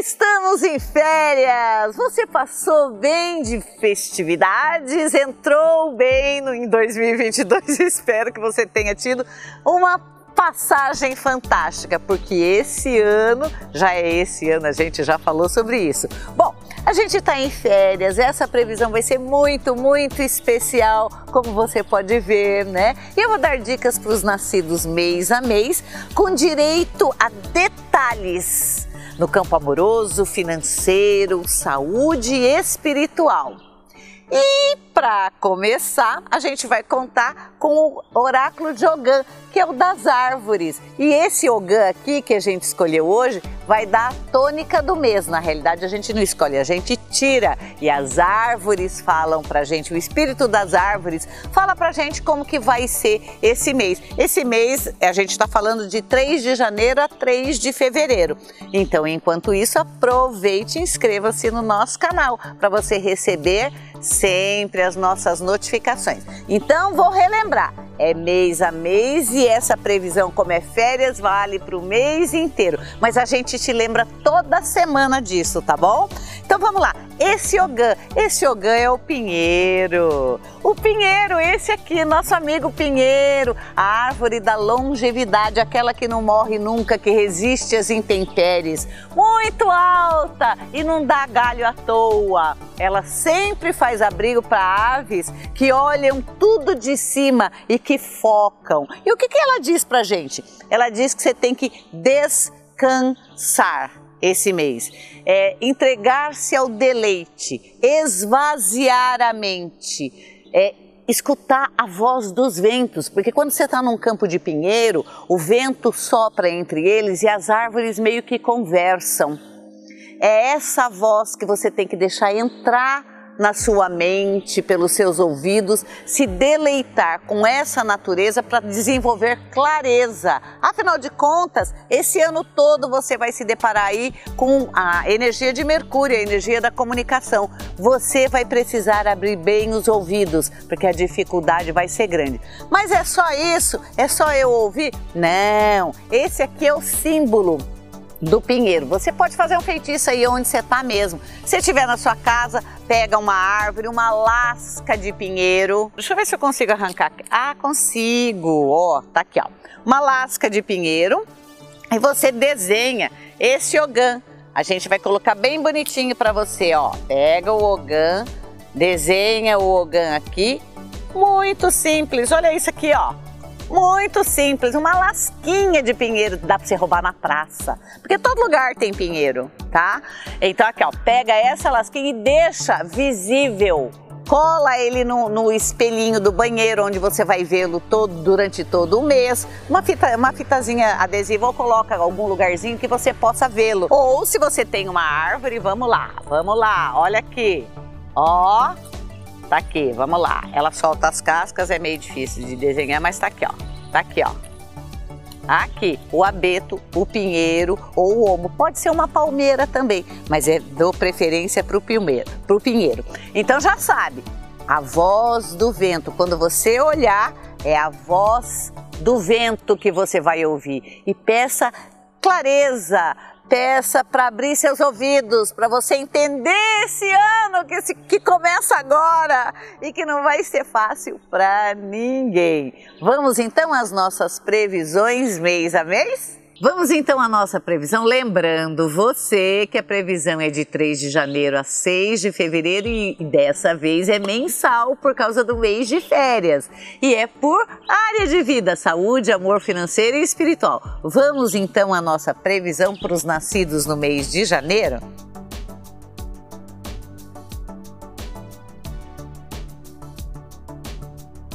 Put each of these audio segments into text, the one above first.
Estamos em férias! Você passou bem de festividades? Entrou bem no, em 2022? Espero que você tenha tido uma passagem fantástica, porque esse ano, já é esse ano, a gente já falou sobre isso. Bom, a gente está em férias, essa previsão vai ser muito, muito especial, como você pode ver, né? E eu vou dar dicas para os nascidos mês a mês, com direito a detalhes no campo amoroso, financeiro, saúde e espiritual. E para começar, a gente vai contar com o oráculo de Ogã, que é o das árvores. E esse Ogã aqui que a gente escolheu hoje vai dar a tônica do mês. Na realidade, a gente não escolhe, a gente tira. E as árvores falam pra gente, o espírito das árvores fala pra gente como que vai ser esse mês. Esse mês, a gente está falando de 3 de janeiro a 3 de fevereiro. Então, enquanto isso, aproveite e inscreva-se no nosso canal para você receber sempre as nossas notificações. Então, vou relembrar é mês a mês e essa previsão, como é férias, vale para o mês inteiro. Mas a gente te lembra toda semana disso, tá bom? Então vamos lá. Esse ogã, esse ogã é o pinheiro. O pinheiro, esse aqui, nosso amigo pinheiro, a árvore da longevidade, aquela que não morre nunca, que resiste às intempéries. Muito alta e não dá galho à toa. Ela sempre faz abrigo para aves que olham tudo de cima e que focam. E o que, que ela diz para gente? Ela diz que você tem que descansar esse mês. É entregar-se ao deleite, esvaziar a mente, é escutar a voz dos ventos, porque quando você está num campo de pinheiro, o vento sopra entre eles e as árvores meio que conversam. É essa voz que você tem que deixar entrar na sua mente, pelos seus ouvidos, se deleitar com essa natureza para desenvolver clareza. Afinal de contas, esse ano todo você vai se deparar aí com a energia de Mercúrio, a energia da comunicação. Você vai precisar abrir bem os ouvidos, porque a dificuldade vai ser grande. Mas é só isso? É só eu ouvir? Não, esse aqui é o símbolo do pinheiro. Você pode fazer um feitiço aí onde você está mesmo. Se estiver na sua casa, pega uma árvore, uma lasca de pinheiro. Deixa eu ver se eu consigo arrancar. Ah, consigo. Ó, tá aqui, ó. Uma lasca de pinheiro. E você desenha esse ogã. A gente vai colocar bem bonitinho para você, ó. Pega o ogã, desenha o ogã aqui. Muito simples. Olha isso aqui, ó muito simples, uma lasquinha de pinheiro dá para você roubar na praça, porque todo lugar tem pinheiro, tá? Então aqui ó, pega essa lasquinha e deixa visível cola ele no, no, espelhinho do banheiro, onde você vai vê-lo todo durante todo o mês. Uma, fita, uma fitazinha adesiva ou coloca algum lugarzinho que você possa vê-lo. Ou se você tem uma árvore, vamos lá, vamos lá, olha aqui. Ó, Tá aqui, vamos lá. Ela solta as cascas, é meio difícil de desenhar, mas tá aqui, ó. Tá aqui, ó. Aqui, o abeto, o pinheiro ou o omo. Pode ser uma palmeira também, mas é dou preferência para o pinheiro, pro pinheiro. Então já sabe, a voz do vento. Quando você olhar, é a voz do vento que você vai ouvir. E peça clareza, peça para abrir seus ouvidos, para você entender esse ano que, que começa agora e que não vai ser fácil para ninguém. Vamos então às nossas previsões mês a mês? Vamos então à nossa previsão. Lembrando você que a previsão é de 3 de janeiro a 6 de fevereiro e dessa vez é mensal por causa do mês de férias. E é por área de vida, saúde, amor financeiro e espiritual. Vamos então à nossa previsão para os nascidos no mês de janeiro?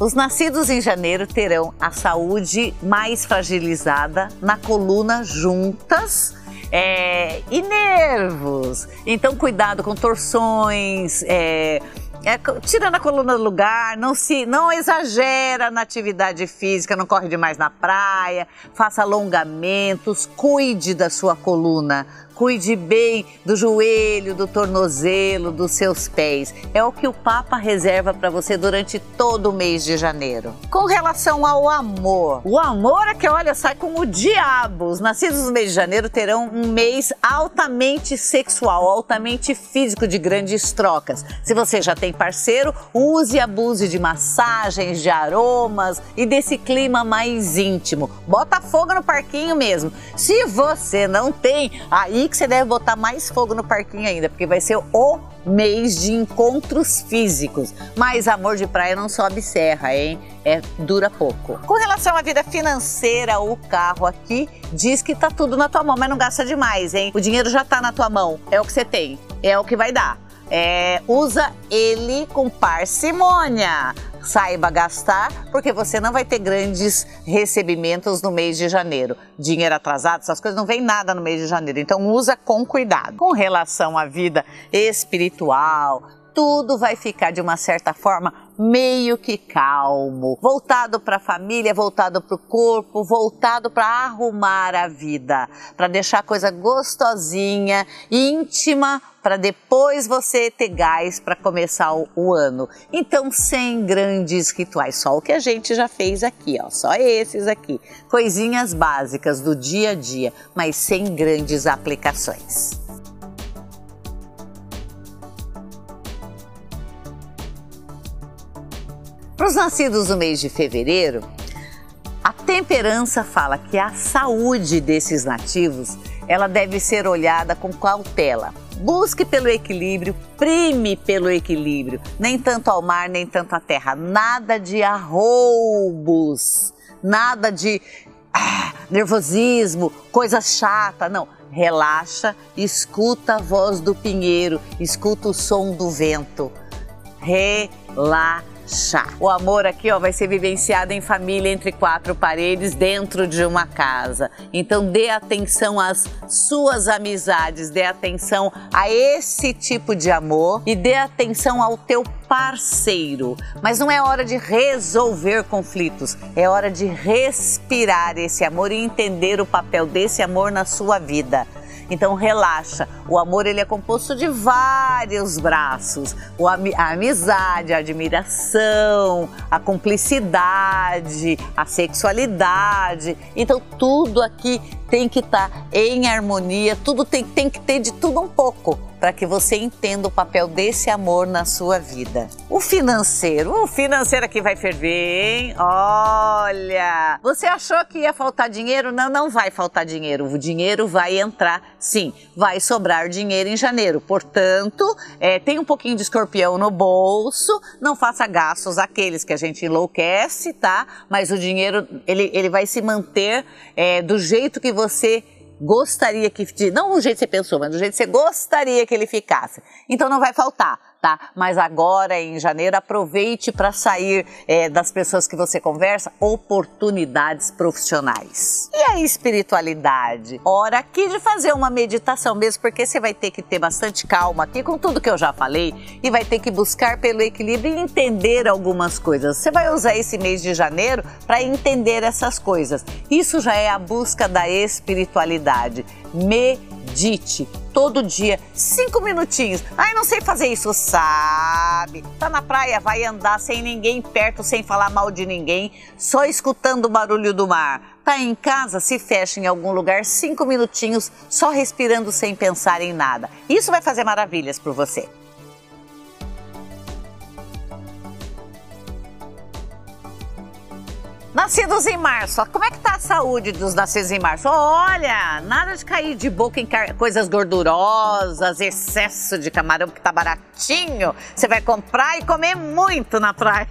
Os nascidos em janeiro terão a saúde mais fragilizada na coluna juntas. É, e nervos. Então, cuidado com torções, é, é, tirando a coluna do lugar, não se, não exagera na atividade física, não corre demais na praia, faça alongamentos, cuide da sua coluna, cuide bem do joelho, do tornozelo, dos seus pés. É o que o Papa reserva para você durante todo o mês de janeiro. Com relação ao amor, o amor é que, olha, sai com o diabo. Os nascidos no mês de janeiro terão um mês altamente sexual, altamente físico, de grandes trocas. Se você já tem parceiro, use e abuse de massagens, de aromas e desse clima mais íntimo. Bota fogo no parquinho mesmo. Se você não tem, aí que você deve botar mais fogo no parquinho ainda, porque vai ser o mês de encontros físicos. Mas amor de praia não sobe serra, hein? É, dura pouco. Com relação à vida financeira, o carro aqui diz que tá tudo na tua mão, mas não gasta demais, hein? O dinheiro já tá na tua mão, é o que você tem, é o que vai dar. É, usa ele com parcimônia saiba gastar, porque você não vai ter grandes recebimentos no mês de janeiro. Dinheiro atrasado, essas coisas não vem nada no mês de janeiro. Então usa com cuidado. Com relação à vida espiritual, tudo vai ficar de uma certa forma meio que calmo, voltado para a família, voltado para o corpo, voltado para arrumar a vida, para deixar a coisa gostosinha, íntima, para depois você ter gás para começar o, o, ano. Então, sem grandes rituais, só o que a gente já fez aqui, ó, só esses aqui, coisinhas básicas do dia a dia, mas sem grandes aplicações. Para os nascidos no mês de fevereiro, a temperança fala que a saúde desses nativos ela deve ser olhada com cautela. Busque pelo equilíbrio, prime pelo equilíbrio, nem tanto ao mar, nem tanto à terra. Nada de arroubos, nada de ah, nervosismo, coisa chata, não. Relaxa, escuta a voz do pinheiro, escuta o som do vento. Relaxa chá. O amor aqui ó, vai ser vivenciado em família entre quatro paredes dentro de uma casa. Então dê atenção às suas amizades, dê atenção a esse tipo de amor e dê atenção ao teu parceiro. Mas não é hora de resolver conflitos, é hora de respirar esse amor e entender o papel desse amor na sua vida. Então relaxa. O amor ele é composto de vários braços: a amizade, a admiração, a cumplicidade, a sexualidade. Então tudo aqui tem que estar tá em harmonia, tudo tem, tem que ter de tudo um pouco para que você entenda o papel desse amor na sua vida. O financeiro, o financeiro aqui vai ferver, hein? Olha, você achou que ia faltar dinheiro? Não, não vai faltar dinheiro. O dinheiro vai entrar, sim, vai sobrar dinheiro em janeiro. Portanto, é, tem um pouquinho de escorpião no bolso, não faça gastos aqueles que a gente enlouquece, tá? Mas o dinheiro, ele, ele vai se manter é, do jeito que você gostaria que, não do jeito que você pensou, mas do jeito que você gostaria que ele ficasse. Então não vai faltar tá? Mas agora em janeiro aproveite para sair é, das pessoas que você conversa, oportunidades profissionais. E a espiritualidade? Hora aqui de fazer uma meditação mesmo, porque você vai ter que ter bastante calma aqui com tudo que eu já falei e vai ter que buscar pelo equilíbrio e entender algumas coisas. Você vai usar esse mês de janeiro para entender essas coisas. Isso já é a busca da espiritualidade. Medite todo dia, cinco minutinhos. Ai, não sei fazer isso, sabe? Tá na praia, vai andar sem ninguém perto, sem falar mal de ninguém, só escutando o barulho do mar. Tá em casa, se fecha em algum lugar, cinco minutinhos, só respirando sem pensar em nada. Isso vai fazer maravilhas por você. Nascidos em março, como é que tá a saúde dos nascidos em março? Olha, nada de cair de boca em coisas gordurosas, excesso de camarão que tá baratinho. Você vai comprar e comer muito na praia.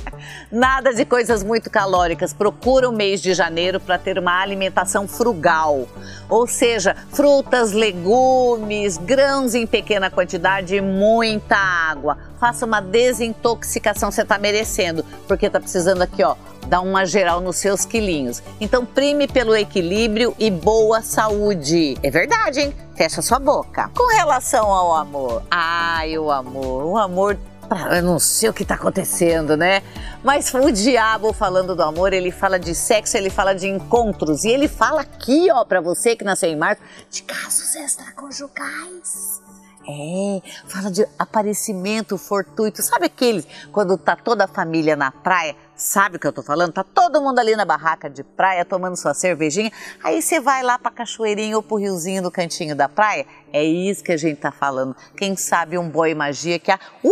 nada de coisas muito calóricas. Procura o mês de janeiro para ter uma alimentação frugal. Ou seja, frutas, legumes, grãos em pequena quantidade e muita água. Faça uma desintoxicação, você tá merecendo, porque tá precisando aqui, ó, dá uma geral nos seus quilinhos. Então, prime pelo equilíbrio e boa saúde. É verdade, hein? Fecha sua boca. Com relação ao amor, ai, o amor, o amor eu não sei o que está acontecendo, né? Mas o diabo falando do amor, ele fala de sexo, ele fala de encontros e ele fala aqui, ó, para você que nasceu em março, de casos extraconjugais. É, fala de aparecimento fortuito. Sabe aqueles quando tá toda a família na praia? Sabe o que eu tô falando? Tá todo mundo ali na barraca de praia tomando sua cervejinha. Aí você vai lá pra cachoeirinha ou pro riozinho no cantinho da praia. É isso que a gente tá falando. Quem sabe um boi magia que há, uh,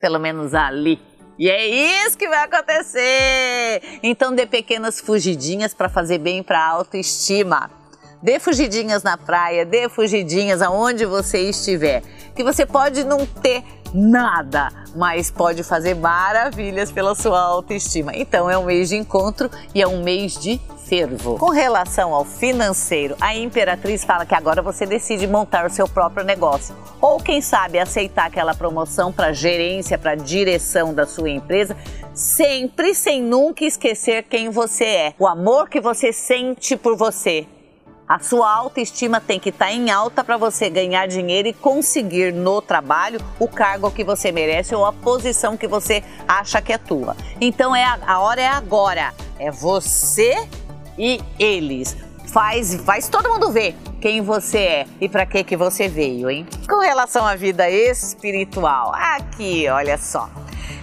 pelo menos ali. E é isso que vai acontecer. Então dê pequenas fugidinhas para fazer bem para a autoestima. Dê fugidinhas na praia, dê fugidinhas aonde você estiver. Que você pode não ter nada, mas pode fazer maravilhas pela sua autoestima. Então é um mês de encontro e é um mês de fervo. Com relação ao financeiro, a Imperatriz fala que agora você decide montar o seu próprio negócio. Ou quem sabe aceitar aquela promoção para gerência, para direção da sua empresa, sempre sem nunca esquecer quem você é. O amor que você sente por você, a sua autoestima tem que estar tá em alta para você ganhar dinheiro e conseguir no trabalho o cargo que você merece ou a posição que você acha que é tua. Então é a, a hora é agora. É você e eles. Faz, faz todo mundo ver quem você é e para que que você veio, hein? Com relação à vida espiritual, aqui, olha só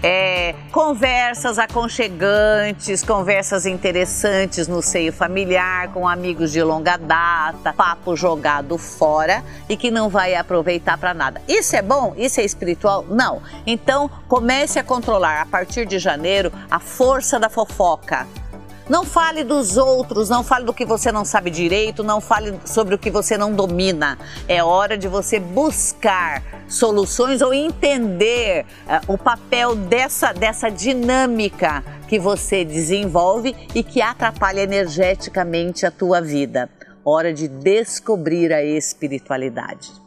é, conversas aconchegantes, conversas interessantes no seio familiar, com amigos de longa data, papo jogado fora e que não vai aproveitar para nada. Isso é bom? Isso é espiritual? Não. Então comece a controlar a partir de janeiro a força da fofoca não fale dos outros, não fale do que você não sabe direito, não fale sobre o que você não domina. É hora de você buscar soluções ou entender uh, o papel dessa, dessa dinâmica que você desenvolve e que atrapalha energeticamente a tua vida. Hora de descobrir a espiritualidade.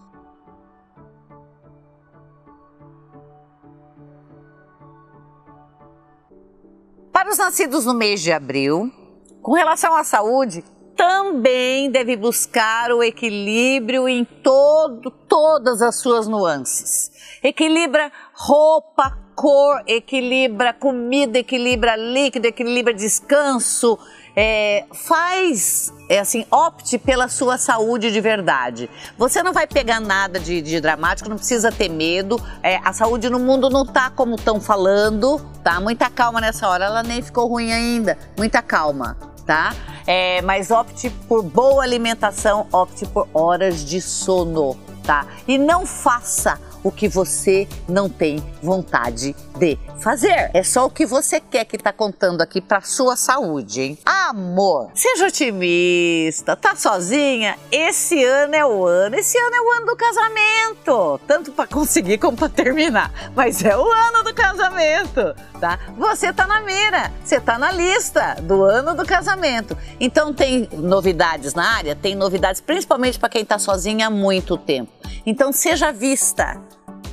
Para os nascidos no mês de abril, com relação à saúde, também deve buscar o equilíbrio em todo, todas as suas nuances. Equilibra roupa, cor, equilibra comida, equilibra líquido, equilibra descanso, é, faz, é assim, opte pela sua saúde de verdade. Você não vai pegar nada de, de dramático, não precisa ter medo. É, a saúde no mundo não tá como estão falando, tá? Muita calma nessa hora, ela nem ficou ruim ainda. Muita calma, tá? É, mas opte por boa alimentação, opte por horas de sono, tá? E não faça o que você não tem vontade de fazer. É só o que você quer que tá contando aqui para sua saúde, hein? Amor, seja otimista. Tá sozinha? Esse ano é o ano. Esse ano é o ano do casamento, tanto para conseguir como para terminar. Mas é o ano do casamento, tá? Você tá na mira, você tá na lista do ano do casamento. Então tem novidades na área, tem novidades principalmente para quem tá sozinha há muito tempo. Então seja vista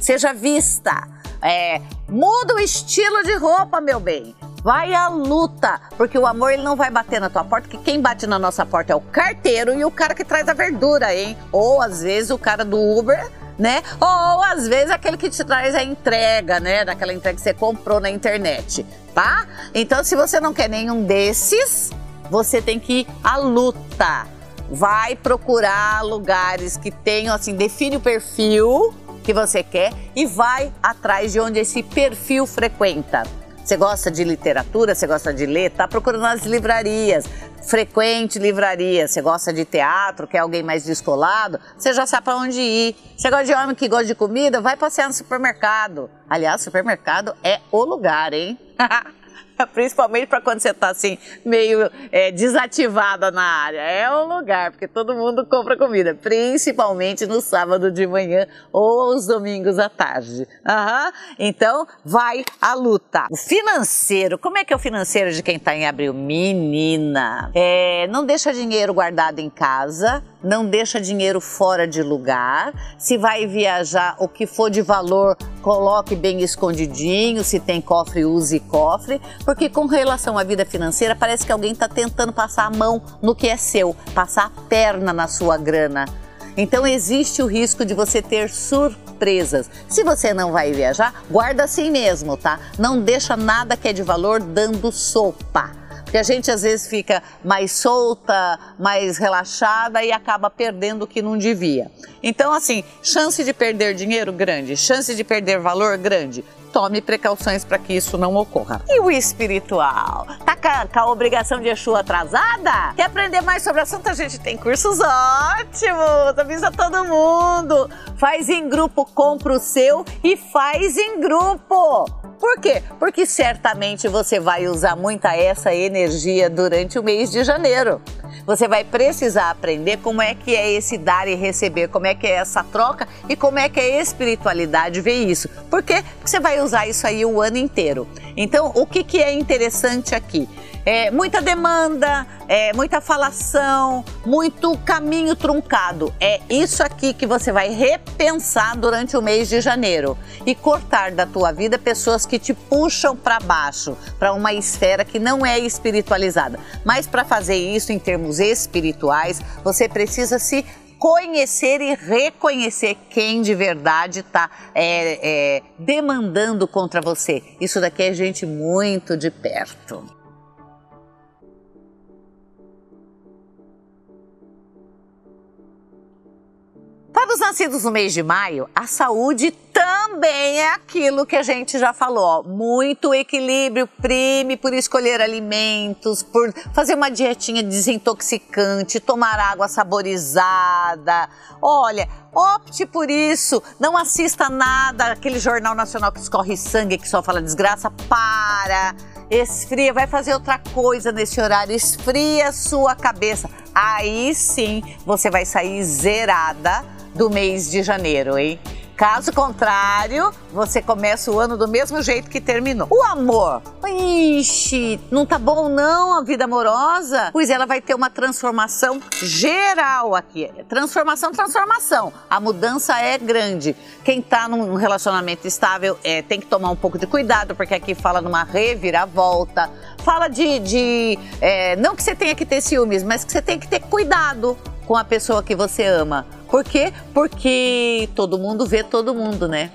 seja vista. É, muda o estilo de roupa, meu bem. Vai à luta, porque o amor ele não vai bater na tua porta, que quem bate na nossa porta é o carteiro e o cara que traz a verdura, hein? Ou às vezes o cara do Uber, né? Ou às vezes aquele que te traz a entrega, né? Daquela entrega que você comprou na internet, tá? Então, se você não quer nenhum desses, você tem que ir à luta. Vai procurar lugares que tenham assim, define o perfil que você quer e vai atrás de onde esse perfil frequenta. Você gosta de literatura, você gosta de ler, tá procurando nas livrarias. Frequente livraria, você gosta de teatro, quer alguém mais descolado, você já sabe para onde ir. Você gosta de homem que gosta de comida, vai passear no supermercado. Aliás, supermercado é o lugar, hein? Principalmente para quando você está assim, meio é, desativada na área. É um lugar, porque todo mundo compra comida, principalmente no sábado de manhã ou os domingos à tarde. Uhum. Então, vai à luta. O financeiro, como é que é o financeiro de quem está em abril? Menina, é, não deixa dinheiro guardado em casa, não deixa dinheiro fora de lugar. Se vai viajar, o que for de valor, coloque bem escondidinho. Se tem cofre, use cofre. Porque com relação à vida financeira, parece que alguém está tentando passar a mão no que é seu, passar a perna na sua grana. Então existe o risco de você ter surpresas. Se você não vai viajar, guarda assim mesmo, tá? Não deixa nada que é de valor dando sopa. Porque a gente às vezes fica mais solta, mais relaxada e acaba perdendo o que não devia. Então, assim, chance de perder dinheiro grande, chance de perder valor grande tome precauções para que isso não ocorra. E o espiritual? Tá com a, obrigação de Exu atrasada? Quer aprender mais sobre o assunto? A gente tem cursos ótimos, avisa todo mundo. Faz em grupo, compra o seu e faz em grupo. Por quê? Porque certamente você vai usar muita essa energia durante o mês de janeiro. Você vai precisar aprender como é que é esse dar e receber, como é que é essa troca e como é que a espiritualidade vê isso. Por quê? Porque você vai usar isso aí o ano inteiro. Então, o que, que é interessante aqui? É, muita demanda, é, muita falação, muito caminho truncado. É isso aqui que você vai repensar durante o mês de janeiro e cortar da tua vida pessoas que te puxam para baixo, para uma esfera que não é espiritualizada. Mas para fazer isso em termos espirituais, você precisa se conhecer e reconhecer quem de verdade está é, é, demandando contra você. Isso daqui é gente muito de perto. Para os nascidos no mês de maio, a saúde também é aquilo que a gente já falou. Muito equilíbrio, prime por escolher alimentos, por fazer uma dietinha desintoxicante, tomar água saborizada. Olha, opte por isso. Não assista nada, aquele jornal nacional que escorre sangue, que só fala desgraça. Para! Esfria, vai fazer outra coisa nesse horário, esfria sua cabeça. Aí sim você vai sair zerada do mês de janeiro, hein? Caso contrário, você começa o ano do mesmo jeito que terminou. O amor. Ixi, não tá bom não a vida amorosa? Pois ela vai ter uma transformação geral aqui. Transformação, transformação. A mudança é grande. Quem tá num relacionamento estável é, tem que tomar um pouco de cuidado, porque aqui fala numa reviravolta. Fala de. de é, não que você tenha que ter ciúmes, mas que você tem que ter cuidado com a pessoa que você ama. Por quê? Porque todo mundo vê todo mundo, né?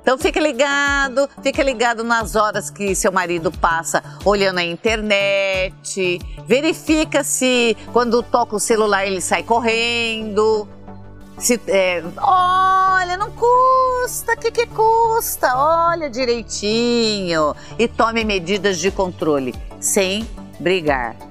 Então fique ligado, fique ligado nas horas que seu marido passa olhando a internet. Verifica se quando toca o celular ele sai correndo. Se, é, olha, não custa, o que, que custa? Olha direitinho e tome medidas de controle sem brigar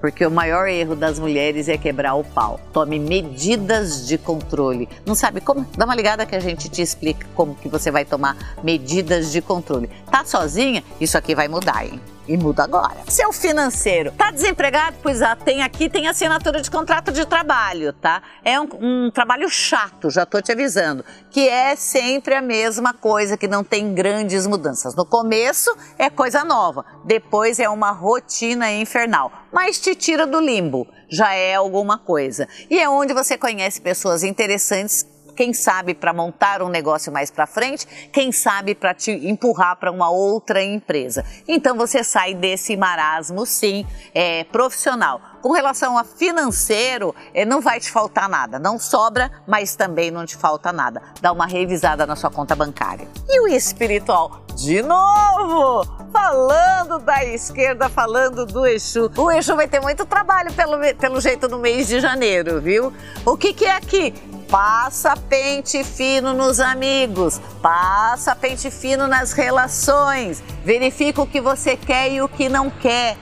porque o maior erro das mulheres é quebrar o pau. Tome medidas de controle. Não sabe como? Dá uma ligada que a gente te explica como que você vai tomar medidas de controle. Tá sozinha? Isso aqui vai mudar, hein? E muda agora. Seu financeiro. Tá desempregado? Pois ah, tem aqui, tem assinatura de contrato de trabalho, tá? É um, um, trabalho chato, já tô te avisando, que é sempre a mesma coisa, que não tem grandes mudanças. No começo é coisa nova, depois é uma rotina infernal, mas te tira do limbo, já é alguma coisa. E é onde você conhece pessoas interessantes quem sabe para montar um negócio mais para frente, quem sabe para te empurrar para uma outra empresa. Então você sai desse marasmo, sim, é, profissional. Com relação a financeiro, é, não vai te faltar nada. Não sobra, mas também não te falta nada. Dá uma revisada na sua conta bancária. E o espiritual? De novo! Falando da esquerda, falando do Exu. O Exu vai ter muito trabalho pelo, pelo jeito no mês de janeiro, viu? O que, que é aqui? Passa pente fino nos amigos, passa pente fino nas relações, verifica o que você quer e o que não quer.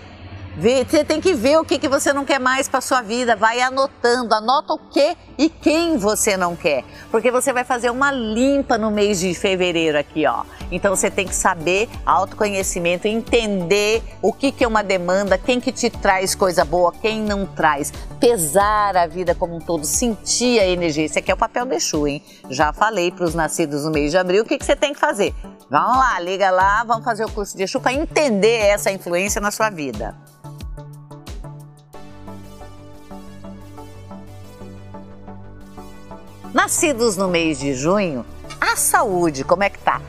Você tem que ver o que, você não quer mais para sua vida. Vai anotando, anota o que e quem você não quer. Porque você vai fazer uma limpa no mês de fevereiro aqui, ó. Então você tem que saber autoconhecimento, entender o que, que é uma demanda, quem que te traz coisa boa, quem não traz. Pesar a vida como um todo, sentir a energia. Esse aqui é o papel do Exu, hein? Já falei para os nascidos no mês de abril o que, que você tem que fazer. Vamos lá, liga lá, vamos fazer o curso de Exu para entender essa influência na sua vida. Nascidos no mês de junho, a saúde, como é que tá?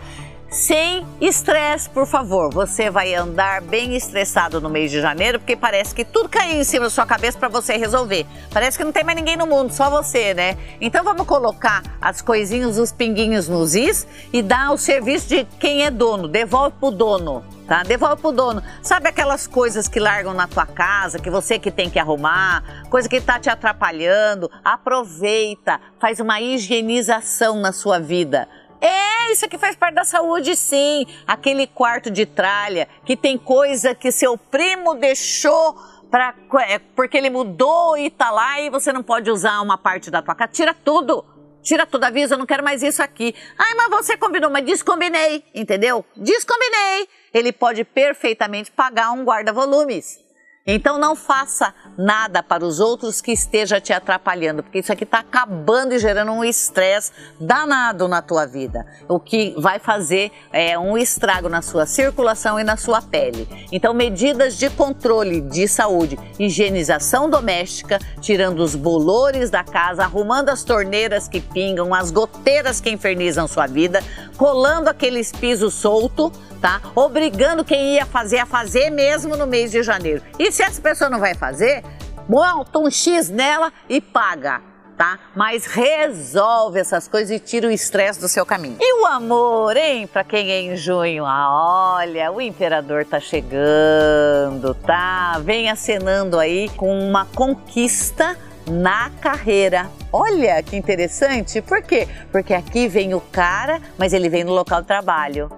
Sem estresse, por favor. Você vai andar bem estressado no mês de janeiro, porque parece que tudo caiu em cima da sua cabeça para você resolver. Parece que não tem mais ninguém no mundo, só você, né? Então vamos colocar as coisinhas, os pinguinhos nos is e dar o serviço de quem é dono. Devolve pro dono. Tá? Devolve pro dono. Sabe aquelas coisas que largam na tua casa, que você que tem que arrumar, coisa que tá te atrapalhando? Aproveita, faz uma higienização na sua vida. É, isso aqui faz parte da saúde, sim. Aquele quarto de tralha que tem coisa que seu primo deixou pra, é, porque ele mudou e tá lá e você não pode usar uma parte da tua casa. Tira tudo. Tira tudo, avisa, eu não quero mais isso aqui. Ai, mas você combinou, mas descombinei, entendeu? Descombinei. Ele pode perfeitamente pagar um guarda-volumes. Então não faça nada para os outros que esteja te atrapalhando, porque isso aqui está acabando e gerando um estresse danado na tua vida, o que vai fazer é, um estrago na sua circulação e na sua pele. Então medidas de controle de saúde, higienização doméstica, tirando os bolores da casa, arrumando as torneiras que pingam, as goteiras que infernizam sua vida, colando aqueles pisos solto tá? Obrigando quem ia fazer a fazer mesmo no mês de janeiro. E se essa pessoa não vai fazer, bota um X nela e paga. Tá? Mas resolve essas coisas e tira o estresse do seu caminho. E o amor, hein? Para quem é em junho, ah, olha, o imperador tá chegando, tá? Vem acenando aí com uma conquista na carreira. Olha que interessante, por quê? Porque aqui vem o cara, mas ele vem no local de trabalho.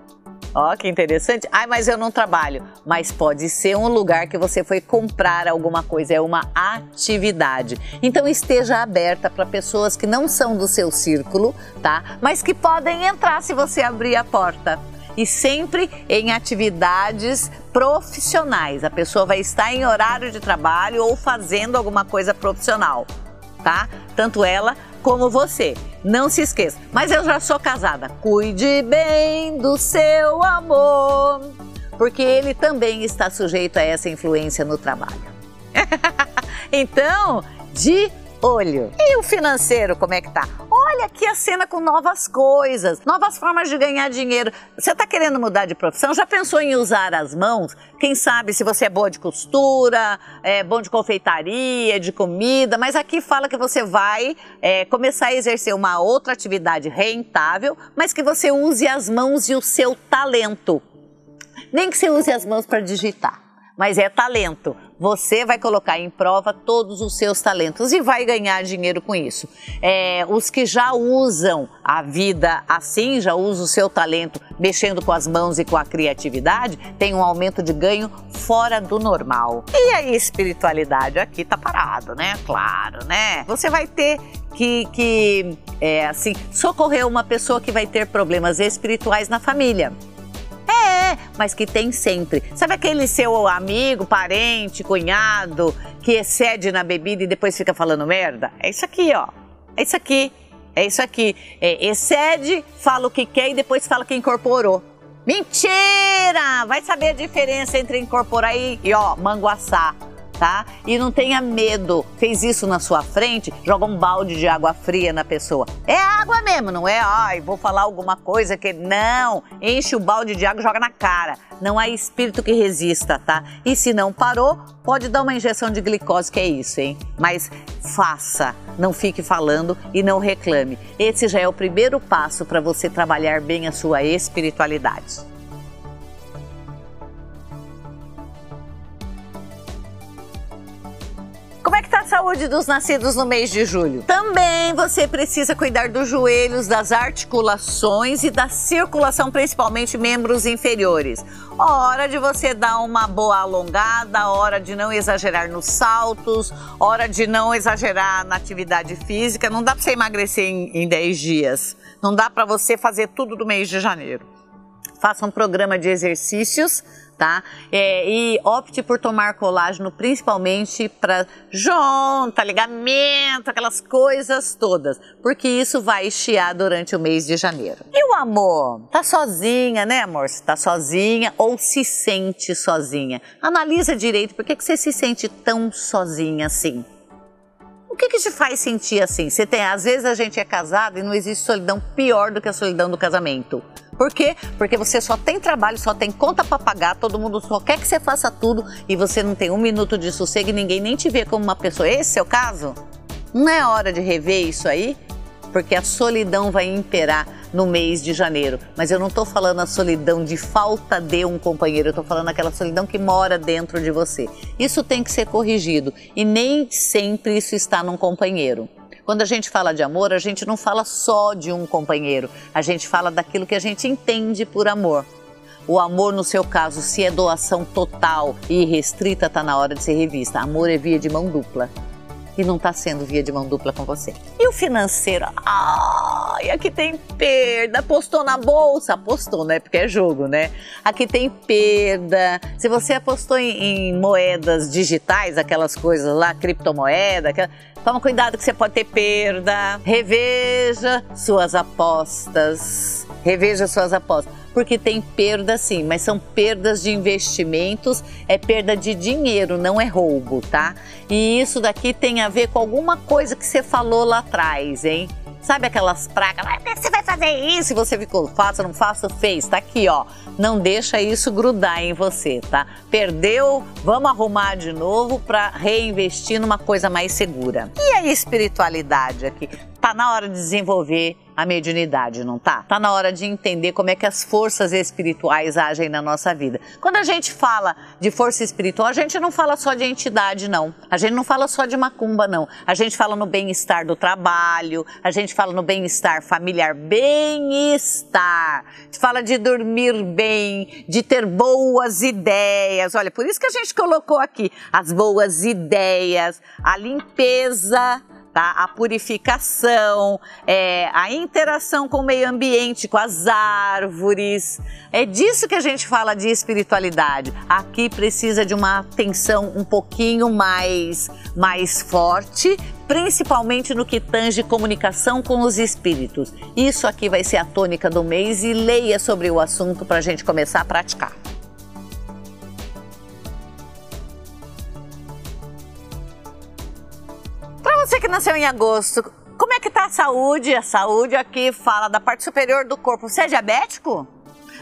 Ó, que interessante. Ai, mas eu não trabalho. Mas pode ser um lugar que você foi comprar alguma coisa, é uma atividade. Então esteja aberta para pessoas que não são do seu círculo, tá? Mas que podem entrar se você abrir a porta. E sempre em atividades profissionais. A pessoa vai estar em horário de trabalho ou fazendo alguma coisa profissional, tá? Tanto ela como você. Não se esqueça. Mas eu já sou casada. Cuide bem do seu amor, porque ele também está sujeito a essa influência no trabalho. então, de olho. E o financeiro, como é que tá? Olha aqui a cena com novas coisas, novas formas de ganhar dinheiro. Você está querendo mudar de profissão? Já pensou em usar as mãos? Quem sabe se você é boa de costura, é bom de confeitaria, de comida, mas aqui fala que você vai é, começar a exercer uma outra atividade rentável, mas que você use as mãos e o seu talento. Nem que você use as mãos para digitar mas é talento. Você vai colocar em prova todos os seus talentos e vai ganhar dinheiro com isso. É, os que já usam a vida assim, já usam o seu talento mexendo com as mãos e com a criatividade, tem um aumento de ganho fora do normal. E a espiritualidade aqui tá parado, né? Claro, né? Você vai ter que, que é, assim, socorrer uma pessoa que vai ter problemas espirituais na família. É, mas que tem sempre. Sabe aquele seu amigo, parente, cunhado que excede na bebida e depois fica falando merda? É isso aqui, ó. É isso aqui. É isso aqui. É, excede, fala o que quer e depois fala que incorporou. Mentira! Vai saber a diferença entre incorporar e, e ó, manguaçar tá? E não tenha medo. Fez isso na sua frente, joga um balde de água fria na pessoa. É água mesmo, não é? Ai, vou falar alguma coisa que. Não! Enche o balde de água e joga na cara. Não há espírito que resista, tá? E se não parou, pode dar uma injeção de glicose, que é isso, hein? Mas faça, não fique falando e não reclame. Esse já é o primeiro passo para você trabalhar bem a sua espiritualidade. Saúde dos nascidos no mês de julho? Também você precisa cuidar dos joelhos, das articulações e da circulação, principalmente membros inferiores. Hora de você dar uma boa alongada, hora de não exagerar nos saltos, hora de não exagerar na atividade física. Não dá para você emagrecer em, em 10 dias. Não dá para você fazer tudo do mês de janeiro. Faça um programa de exercícios tá? É, e opte por tomar colágeno principalmente para junta, ligamento, aquelas coisas todas, porque isso vai estiar durante o mês de janeiro. E o amor? Tá sozinha, né, amor? Tá sozinha ou se sente sozinha? Analisa direito, por que você se sente tão sozinha assim? O que, que te faz sentir assim? Você tem, às vezes a gente é casado e não existe solidão pior do que a solidão do casamento. Por quê? Porque você só tem trabalho, só tem conta para pagar, todo mundo só quer que você faça tudo e você não tem um minuto de sossego e ninguém nem te vê como uma pessoa. Esse é o caso? Não é hora de rever isso aí? Porque a solidão vai imperar no mês de janeiro. Mas eu não estou falando a solidão de falta de um companheiro, eu estou falando aquela solidão que mora dentro de você. Isso tem que ser corrigido e nem sempre isso está num companheiro. Quando a gente fala de amor, a gente não fala só de um companheiro, a gente fala daquilo que a gente entende por amor. O amor, no seu caso, se é doação total e restrita, está na hora de ser revista. Amor é via de mão dupla e não está sendo via de mão dupla com você. E o financeiro? Ai, aqui tem perda. Apostou na bolsa? Apostou, né? Porque é jogo, né? Aqui tem perda. Se você apostou em, em moedas digitais, aquelas coisas lá, criptomoeda, toma cuidado que você pode ter perda. Reveja suas apostas. Reveja suas apostas porque tem perda sim, mas são perdas de investimentos, é perda de dinheiro, não é roubo, tá? E isso daqui tem a ver com alguma coisa que você falou lá atrás, hein? Sabe aquelas pragas? Você vai fazer isso? E você ficou, faça, não faça, fez. Tá aqui, ó. Não deixa isso grudar em você, tá? Perdeu, vamos arrumar de novo para reinvestir numa coisa mais segura. E a espiritualidade aqui? Tá na hora de desenvolver a mediunidade, não tá? Tá na hora de entender como é que as forças espirituais agem na nossa vida. Quando a gente fala de força espiritual, a gente não fala só de entidade, não. A gente não fala só de macumba, não. A gente fala no bem-estar do trabalho, a gente fala no bem-estar familiar, bem-estar. Fala de dormir bem, de ter boas ideias. Olha, por isso que a gente colocou aqui as boas ideias, a limpeza tá? A purificação, é, a interação com o meio ambiente, com as árvores. É disso que a gente fala de espiritualidade. Aqui precisa de uma atenção um pouquinho mais, mais forte, principalmente no que tange comunicação com os espíritos. Isso aqui vai ser a tônica do mês e leia sobre o assunto para a gente começar a praticar. Você que nasceu em agosto, como é que tá a saúde? A saúde aqui fala da parte superior do corpo. Você é diabético?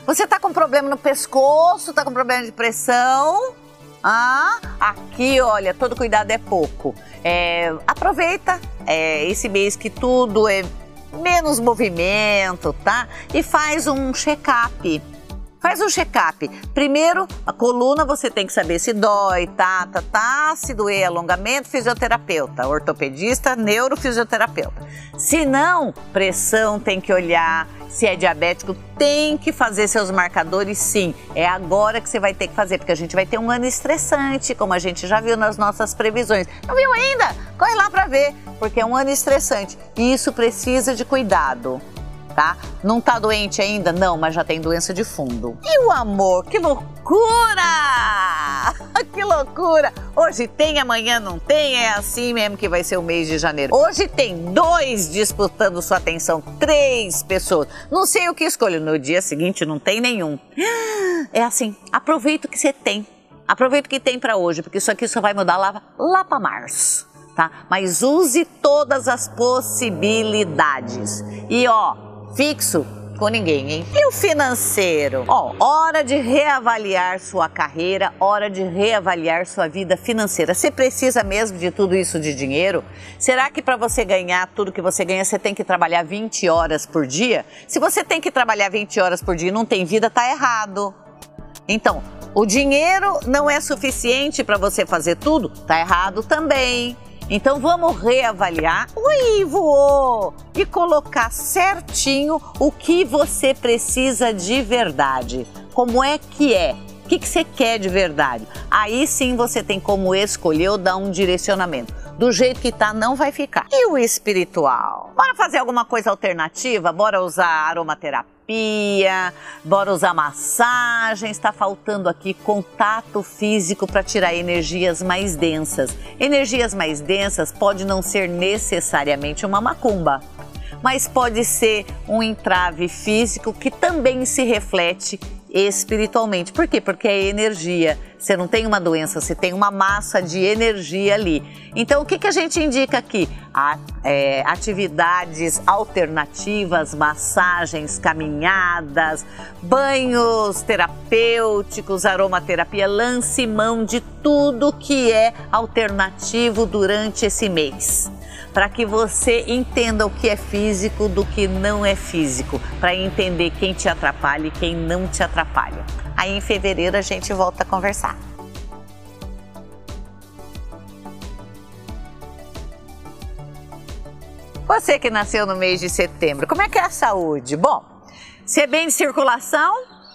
Você tá com problema no pescoço? Tá com problema de pressão? Ah, aqui, olha, todo cuidado é pouco. É, aproveita é, esse mês que tudo é menos movimento, tá? E faz um check-up Faz um check-up. Primeiro, a coluna você tem que saber se dói, tá, tá, tá. Se doer, alongamento, fisioterapeuta. Ortopedista, neurofisioterapeuta. Se não, pressão tem que olhar. Se é diabético, tem que fazer seus marcadores sim. É agora que você vai ter que fazer, porque a gente vai ter um ano estressante, como a gente já viu nas nossas previsões. Não viu ainda? Corre lá para ver, porque é um ano estressante. E isso precisa de cuidado tá? Não tá doente ainda? Não, mas já tem doença de fundo. E o amor? Que loucura! que loucura! Hoje tem, amanhã não tem, é assim mesmo que vai ser o mês de janeiro. Hoje tem dois disputando sua atenção, três pessoas. Não sei o que escolho. No dia seguinte não tem nenhum. É assim, aproveita o que você tem. Aproveita o que tem para hoje, porque isso aqui só vai mudar lá, lá para março. Tá? Mas use todas as possibilidades. E ó, fixo com ninguém, hein? E o financeiro? Ó, hora de reavaliar sua carreira, hora de reavaliar sua vida financeira. Você precisa mesmo de tudo isso de dinheiro? Será que para você ganhar tudo que você ganha, você tem que trabalhar 20 horas por dia? Se você tem que trabalhar 20 horas por dia e não tem vida, tá errado. Então, o dinheiro não é suficiente para você fazer tudo? Tá errado também. Então vamos reavaliar. Ui, voou! E colocar certinho o que você precisa de verdade. Como é que é? O que, que você quer de verdade? Aí sim você tem como escolher ou dar um direcionamento. Do jeito que tá, não vai ficar. E o espiritual? Bora fazer alguma coisa alternativa? Bora usar aromaterapia? terapia, bora usar massagem. Está faltando aqui contato físico para tirar energias mais densas. Energias mais densas pode não ser necessariamente uma macumba, mas pode ser um entrave físico que também se reflete espiritualmente. Por quê? Porque é energia. Você não tem uma doença, você tem uma massa de energia ali. Então, o que, que a gente indica aqui? A, é, atividades alternativas, massagens, caminhadas, banhos terapêuticos, aromaterapia. Lance mão de tudo que é alternativo durante esse mês para que você entenda o que é físico do que não é físico, para entender quem te atrapalha e quem não te atrapalha. Aí em fevereiro a gente volta a conversar. Você que nasceu no mês de setembro, como é que é a saúde? Bom, se é bem de circulação,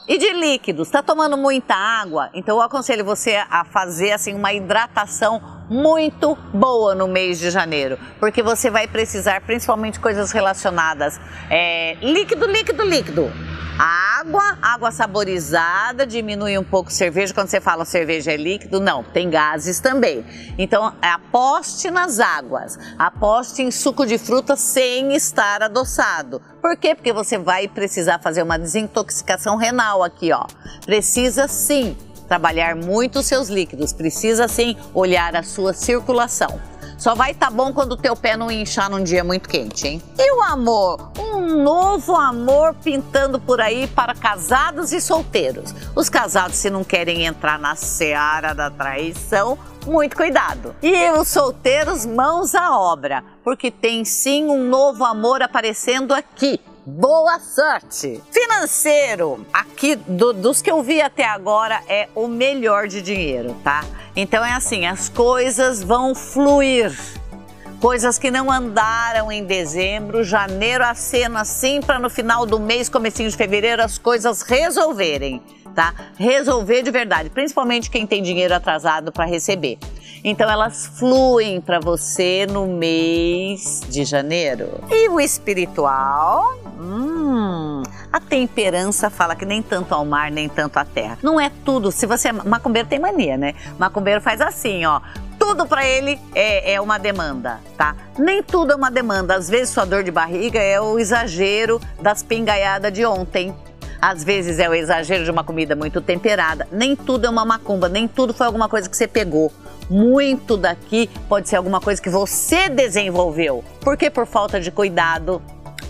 e de líquidos, está tomando muita água? Então eu aconselho você a fazer assim uma hidratação muito boa no mês de janeiro, porque você vai precisar principalmente coisas relacionadas é, líquido, líquido, líquido. Água, água saborizada, diminui um pouco cerveja. Quando você fala cerveja é líquido, não, tem gases também. Então, aposte nas águas, aposte em suco de fruta sem estar adoçado. Por quê? Porque você vai precisar fazer uma desintoxicação renal aqui, ó. Precisa sim trabalhar muito os seus líquidos, precisa sim olhar a sua circulação. Só vai estar tá bom quando o teu pé não inchar num dia muito quente, hein? E o amor? Um novo amor pintando por aí para casados e solteiros. Os casados, se não querem entrar na seara da traição, muito cuidado. E os solteiros, mãos à obra, porque tem sim um novo amor aparecendo aqui. Boa sorte! Financeiro, aqui do, dos que eu vi até agora é o melhor de dinheiro, tá? Então é assim, as coisas vão fluir. Coisas que não andaram em dezembro, janeiro acena assim para no final do mês, comecinho de fevereiro, as coisas resolverem, tá? Resolver de verdade, principalmente quem tem dinheiro atrasado para receber. Então elas fluem para você no mês de janeiro. E o espiritual? Hum, a temperança fala que nem tanto ao mar, nem tanto à terra. Não é tudo. Se você é macumbeiro tem mania, né? Macumbeiro faz assim, ó tudo para ele é, é, uma demanda, tá? Nem tudo é uma demanda. Às vezes sua dor de barriga é o exagero das pingaiadas de ontem. Às vezes é o exagero de uma comida muito temperada. Nem tudo é uma macumba, nem tudo foi alguma coisa que você pegou. Muito daqui pode ser alguma coisa que você desenvolveu. Porque por falta de cuidado,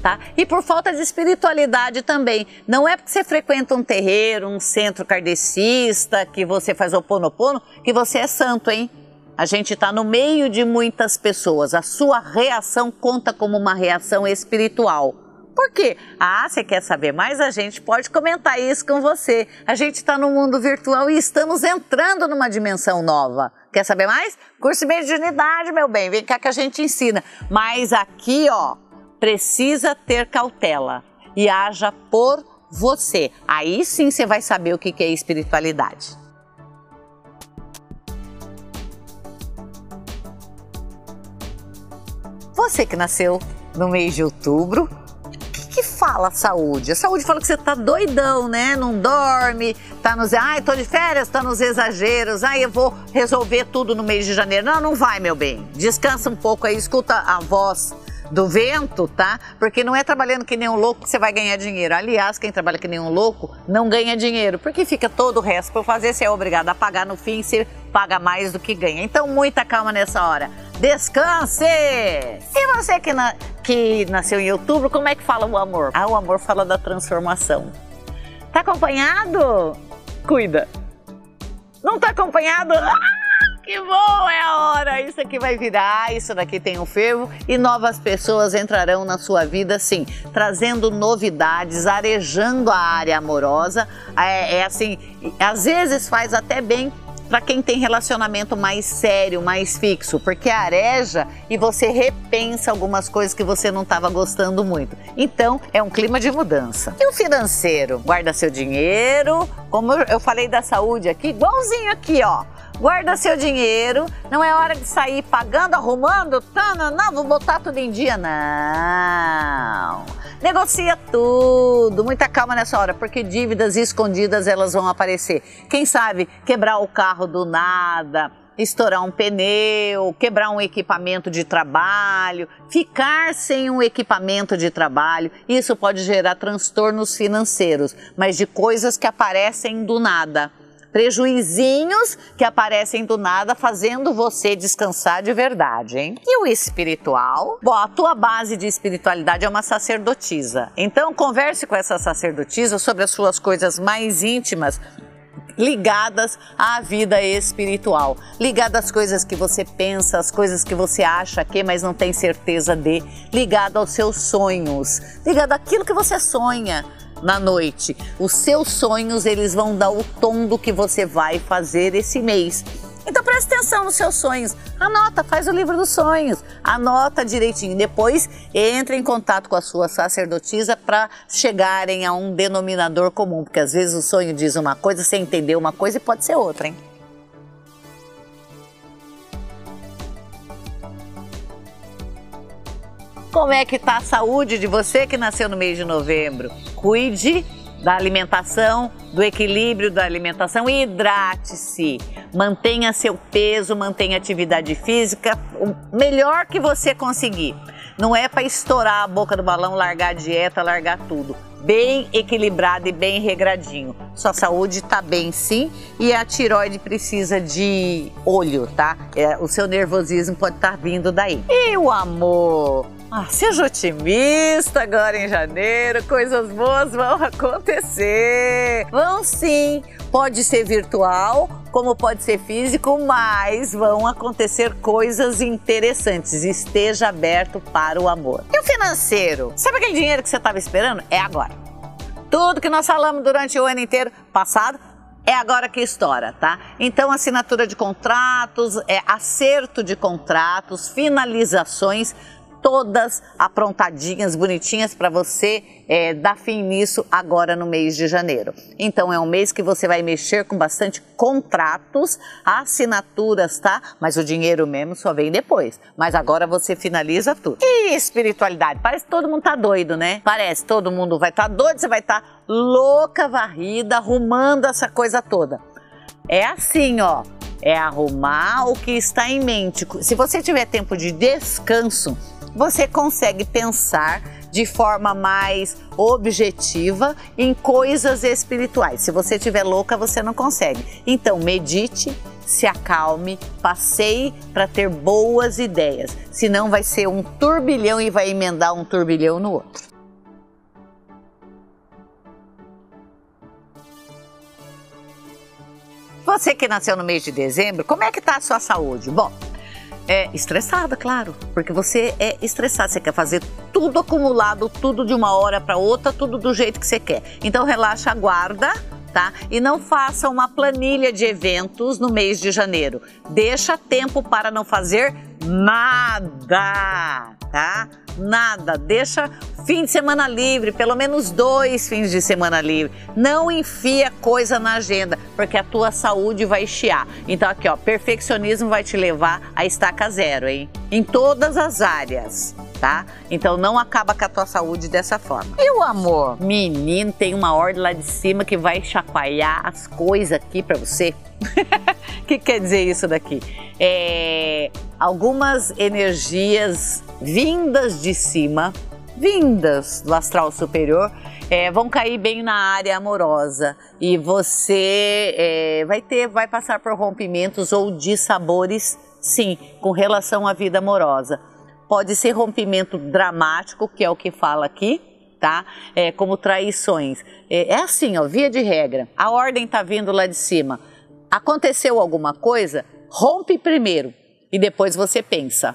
tá? E por falta de espiritualidade também. Não é porque você frequenta um terreiro, um centro kardecista, que você faz o ponopono, que você é santo, hein? A gente está no meio de muitas pessoas. A sua reação conta como uma reação espiritual. Por quê? Ah, você quer saber mais? A gente pode comentar isso com você. A gente está no mundo virtual e estamos entrando numa dimensão nova. Quer saber mais? Curso de mediunidade, meu bem. Vem cá que a gente ensina. Mas aqui, ó, precisa ter cautela e haja por você. Aí sim você vai saber o que é espiritualidade. Você que nasceu no mês de outubro, que fala a saúde? A saúde fala que você tá doidão, né? Não dorme, tá nos. Ai, tô de férias, tá nos exageros. Ai, eu vou resolver tudo no mês de janeiro. Não, não vai, meu bem. Descansa um pouco aí, escuta a voz do vento, tá? Porque não é trabalhando que nem um louco que você vai ganhar dinheiro. Aliás, quem trabalha que nem um louco não ganha dinheiro, porque fica todo o resto por fazer, você é obrigado a pagar no fim, você paga mais do que ganha. Então, muita calma nessa hora. Descanse! E você que, na, que nasceu em outubro, como é que fala o amor? Ah, o amor fala da transformação. Tá acompanhado? Cuida. Não tá acompanhado? Ah! Que bom, é a hora! Isso aqui vai virar, isso daqui tem um fervo e novas pessoas entrarão na sua vida, sim, trazendo novidades, arejando a área amorosa. É, é assim, às vezes faz até bem para quem tem relacionamento mais sério, mais fixo, porque areja e você repensa algumas coisas que você não estava gostando muito. Então, é um clima de mudança. E o financeiro? Guarda seu dinheiro, como eu falei da saúde aqui, igualzinho aqui, ó guarda seu dinheiro, não é hora de sair pagando, arrumando, tá, não, não, vou botar tudo em dia, não. Negocia tudo, muita calma nessa hora, porque dívidas escondidas elas vão aparecer. Quem sabe quebrar o carro do nada, estourar um pneu, quebrar um equipamento de trabalho, ficar sem um equipamento de trabalho. Isso pode gerar transtornos financeiros, mas de coisas que aparecem do nada prejuizinhos que aparecem do nada, fazendo você descansar de verdade, hein? E o espiritual? Bom, a tua base de espiritualidade é uma sacerdotisa. Então, converse com essa sacerdotisa sobre as suas coisas mais íntimas ligadas à vida espiritual, ligadas às coisas que você pensa, às coisas que você acha que, mas não tem certeza de, ligado aos seus sonhos, ligado àquilo que você sonha na noite. Os seus sonhos, eles vão dar o tom do que você vai fazer esse mês. Então preste atenção nos seus sonhos. Anota, faz o livro dos sonhos. Anota direitinho. Depois entre em contato com a sua sacerdotisa para chegarem a um denominador comum, porque às vezes o sonho diz uma coisa, você entendeu uma coisa e pode ser outra, hein? Como é que tá a saúde de você que nasceu no mês de novembro? Cuide da alimentação, do equilíbrio da alimentação e hidrate-se. Mantenha seu peso, mantenha atividade física, o melhor que você conseguir. Não é para estourar a boca do balão, largar a dieta, largar tudo. Bem equilibrado e bem regradinho. Sua saúde está bem sim e a tiroide precisa de olho, tá? É, o seu nervosismo pode estar tá vindo daí. E o amor? Ah, seja otimista agora em janeiro, coisas boas vão acontecer. Vão sim, pode ser virtual, como pode ser físico, mas vão acontecer coisas interessantes. Esteja aberto para o amor. E o financeiro? Sabe aquele dinheiro que você estava esperando? É agora. Tudo que nós falamos durante o ano inteiro passado é agora que estoura, tá? Então, assinatura de contratos, é acerto de contratos, finalizações todas aprontadinhas, bonitinhas para você é, dar fim nisso agora no mês de janeiro. Então é um mês que você vai mexer com bastante contratos, assinaturas, tá? Mas o dinheiro mesmo só vem depois. Mas agora você finaliza tudo. E espiritualidade? Parece que todo mundo tá doido, né? Parece todo mundo vai estar tá doido, você vai estar tá louca, varrida, arrumando essa coisa toda. É assim, ó é arrumar o que está em mente. Se você tiver tempo de descanso, você consegue pensar de forma mais objetiva em coisas espirituais. Se você estiver louca, você não consegue. Então, medite, se acalme, passeie para ter boas ideias. Senão, vai ser um turbilhão e vai emendar um turbilhão no outro. Você que nasceu no mês de dezembro, como é que está a sua saúde? Bom, é estressada, claro, porque você é estressado, você quer fazer tudo acumulado, tudo de uma hora para outra, tudo do jeito que você quer. Então relaxa, aguarda, tá? E não faça uma planilha de eventos no mês de janeiro. Deixa tempo para não fazer nada, tá? Nada. Deixa fim de semana livre, pelo menos dois fins de semana livre. Não enfia coisa na agenda, porque a tua saúde vai chiar. Então aqui, ó, perfeccionismo vai te levar a estaca zero, hein? Em todas as áreas. Tá? Então não acaba com a tua saúde dessa forma. E o amor? Menino, tem uma ordem lá de cima que vai chacoalhar as coisas aqui para você. O que quer dizer isso daqui? É, algumas energias vindas de cima, vindas do astral superior, é, vão cair bem na área amorosa e você é, vai ter, vai passar por rompimentos ou dissabores, sim, com relação à vida amorosa. Pode ser rompimento dramático, que é o que fala aqui, tá? É, como traições. É, é assim, ó, via de regra. A ordem tá vindo lá de cima aconteceu alguma coisa, rompe primeiro e depois você pensa,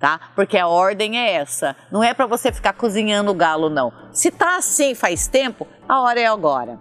tá? Porque a ordem é essa. Não é para você ficar cozinhando o galo, não. Se tá assim faz tempo, a hora é agora.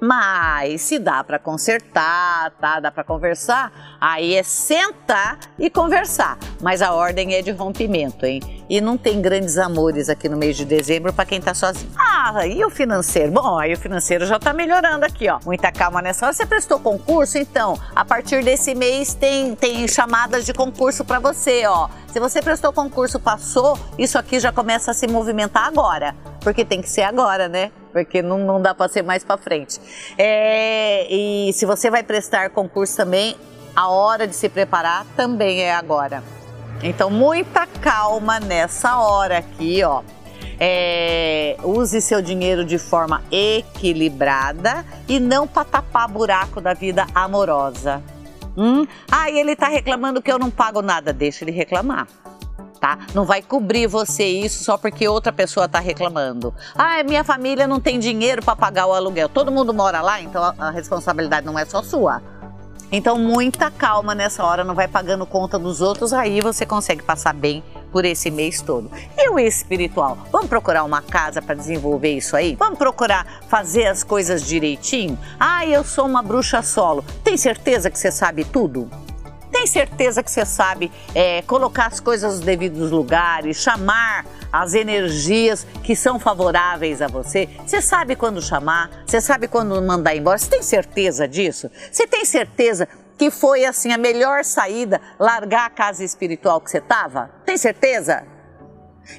Mas se dá para consertar, tá? Dá para conversar, aí é sentar e conversar. Mas a ordem é de rompimento, hein? E não tem grandes amores aqui no mês de dezembro para quem tá sozinho. Ah, e o financeiro? Bom, aí o financeiro já tá melhorando aqui, ó. Muita calma nessa hora. Você prestou concurso? Então, a partir desse mês tem, tem chamadas de concurso para você, ó. Se você prestou concurso, passou, isso aqui já começa a se movimentar agora. Porque tem que ser agora, né? Porque não, não dá para ser mais para frente. É, e se você vai prestar concurso também, a hora de se preparar também é agora. Então, muita calma nessa hora aqui, ó. É, use seu dinheiro de forma equilibrada e não para tapar buraco da vida amorosa. Hum? Ah, e ele tá reclamando que eu não pago nada. Deixa ele reclamar. Tá? Não vai cobrir você isso só porque outra pessoa está reclamando. Ah, minha família não tem dinheiro para pagar o aluguel. Todo mundo mora lá, então a responsabilidade não é só sua. Então, muita calma nessa hora, não vai pagando conta dos outros, aí você consegue passar bem por esse mês todo. E o espiritual? Vamos procurar uma casa para desenvolver isso aí? Vamos procurar fazer as coisas direitinho? Ah, eu sou uma bruxa solo. Tem certeza que você sabe tudo? Tem certeza que você sabe é, colocar as coisas nos devidos lugares, chamar as energias que são favoráveis a você? Você sabe quando chamar? Você sabe quando mandar embora? Você tem certeza disso? Você tem certeza que foi assim a melhor saída largar a casa espiritual que você estava? Tem certeza?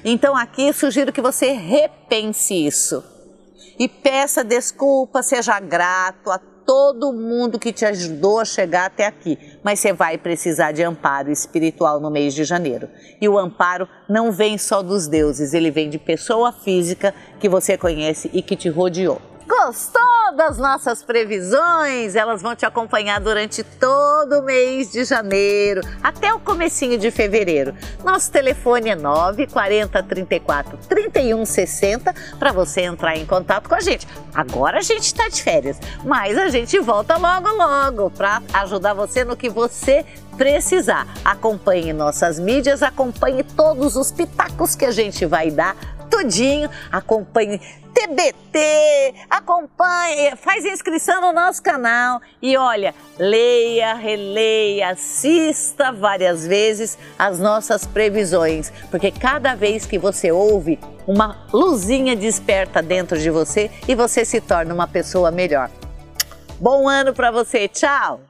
Então aqui sugiro que você repense isso e peça desculpa, seja grato a todo mundo que te ajudou a chegar até aqui, mas você vai precisar de amparo espiritual no mês de janeiro. E o amparo não vem só dos deuses, ele vem de pessoa física que você conhece e que te rodeou. Gostou das nossas previsões? Elas vão te acompanhar durante todo o mês de janeiro, até o comecinho de fevereiro. Nosso telefone é 940 34 31 60 para você entrar em contato com a gente. Agora a gente está de férias, mas a gente volta logo logo para ajudar você no que você precisar. Acompanhe nossas mídias, acompanhe todos os pitacos que a gente vai dar tudinho, acompanhe TBT, acompanhe, faz inscrição no nosso canal e olha, leia, releia, assista várias vezes as nossas previsões, porque cada vez que você ouve, uma luzinha desperta dentro de você e você se torna uma pessoa melhor. Bom ano para você, tchau!